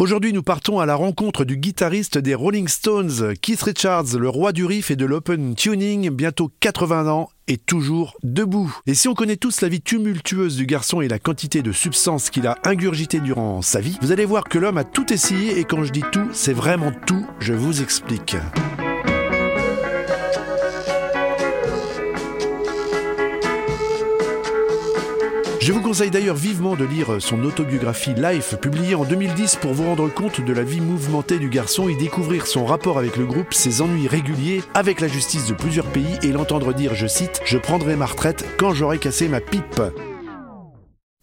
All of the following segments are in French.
Aujourd'hui, nous partons à la rencontre du guitariste des Rolling Stones, Keith Richards, le roi du riff et de l'open tuning, bientôt 80 ans et toujours debout. Et si on connaît tous la vie tumultueuse du garçon et la quantité de substances qu'il a ingurgité durant sa vie, vous allez voir que l'homme a tout essayé et quand je dis tout, c'est vraiment tout, je vous explique. Je vous conseille d'ailleurs vivement de lire son autobiographie Life, publiée en 2010 pour vous rendre compte de la vie mouvementée du garçon et découvrir son rapport avec le groupe, ses ennuis réguliers avec la justice de plusieurs pays et l'entendre dire, je cite, Je prendrai ma retraite quand j'aurai cassé ma pipe.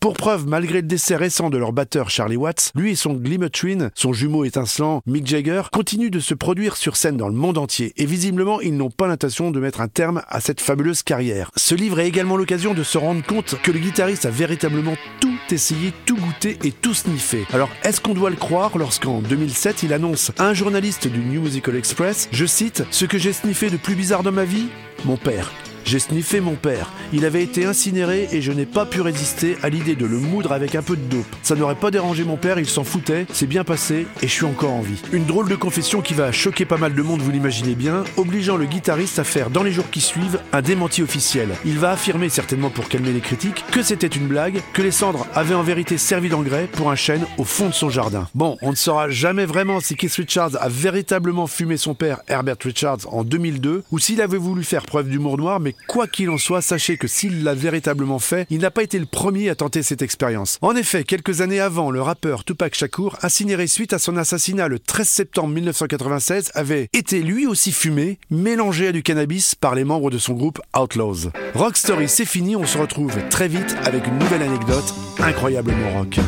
Pour preuve, malgré le décès récent de leur batteur Charlie Watts, lui et son Glimmer Twin, son jumeau étincelant Mick Jagger, continuent de se produire sur scène dans le monde entier et visiblement ils n'ont pas l'intention de mettre un terme à cette fabuleuse carrière. Ce livre est également l'occasion de se rendre compte que le guitariste a véritablement tout essayé, tout goûté et tout sniffé. Alors est-ce qu'on doit le croire lorsqu'en 2007 il annonce à un journaliste du New Musical Express, je cite, Ce que j'ai sniffé de plus bizarre dans ma vie Mon père. J'ai sniffé mon père. Il avait été incinéré et je n'ai pas pu résister à l'idée de le moudre avec un peu de dope. Ça n'aurait pas dérangé mon père, il s'en foutait, c'est bien passé et je suis encore en vie. Une drôle de confession qui va choquer pas mal de monde, vous l'imaginez bien, obligeant le guitariste à faire dans les jours qui suivent un démenti officiel. Il va affirmer, certainement pour calmer les critiques, que c'était une blague, que les cendres avaient en vérité servi d'engrais pour un chêne au fond de son jardin. Bon, on ne saura jamais vraiment si Keith Richards a véritablement fumé son père Herbert Richards en 2002 ou s'il avait voulu faire preuve d'humour noir, quoi qu'il en soit, sachez que s'il l'a véritablement fait, il n'a pas été le premier à tenter cette expérience. En effet, quelques années avant, le rappeur Tupac Shakur, incinéré suite à son assassinat le 13 septembre 1996, avait été lui aussi fumé, mélangé à du cannabis par les membres de son groupe Outlaws. Rock Story, c'est fini, on se retrouve très vite avec une nouvelle anecdote incroyablement rock.